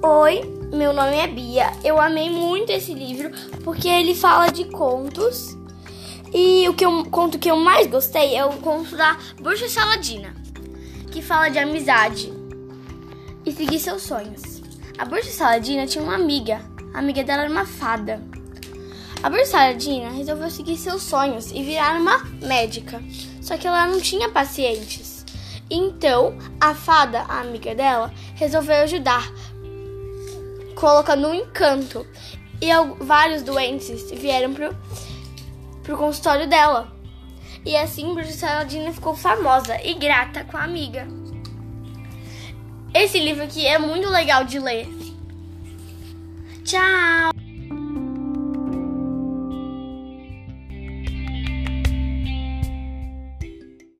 Oi, meu nome é Bia. Eu amei muito esse livro porque ele fala de contos. E o que eu, conto que eu mais gostei é o conto da Bruxa Saladina, que fala de amizade e seguir seus sonhos. A Bruxa Saladina tinha uma amiga. A amiga dela era uma fada. A Bruxa Saladina resolveu seguir seus sonhos e virar uma médica. Só que ela não tinha pacientes. Então, a fada, a amiga dela, resolveu ajudar, colocando um encanto. E vários doentes vieram pro, pro consultório dela. E assim, Bruxa Saladina ficou famosa e grata com a amiga. Esse livro aqui é muito legal de ler. Tchau!